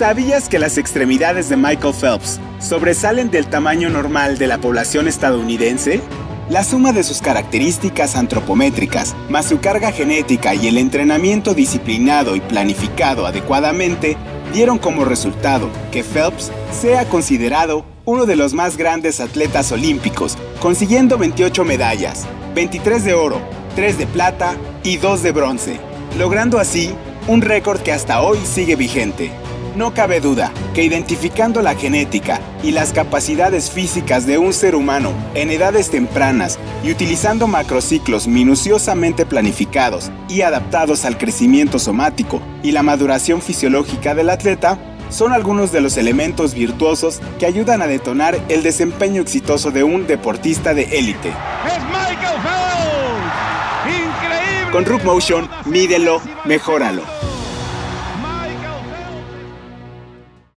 ¿Sabías que las extremidades de Michael Phelps sobresalen del tamaño normal de la población estadounidense? La suma de sus características antropométricas, más su carga genética y el entrenamiento disciplinado y planificado adecuadamente, dieron como resultado que Phelps sea considerado uno de los más grandes atletas olímpicos, consiguiendo 28 medallas, 23 de oro, 3 de plata y 2 de bronce, logrando así un récord que hasta hoy sigue vigente. No cabe duda que identificando la genética y las capacidades físicas de un ser humano en edades tempranas y utilizando macrociclos minuciosamente planificados y adaptados al crecimiento somático y la maduración fisiológica del atleta, son algunos de los elementos virtuosos que ayudan a detonar el desempeño exitoso de un deportista de élite. ¡Es Michael Phelps! ¡Increíble! Con Rook Motion, mídelo, mejóralo.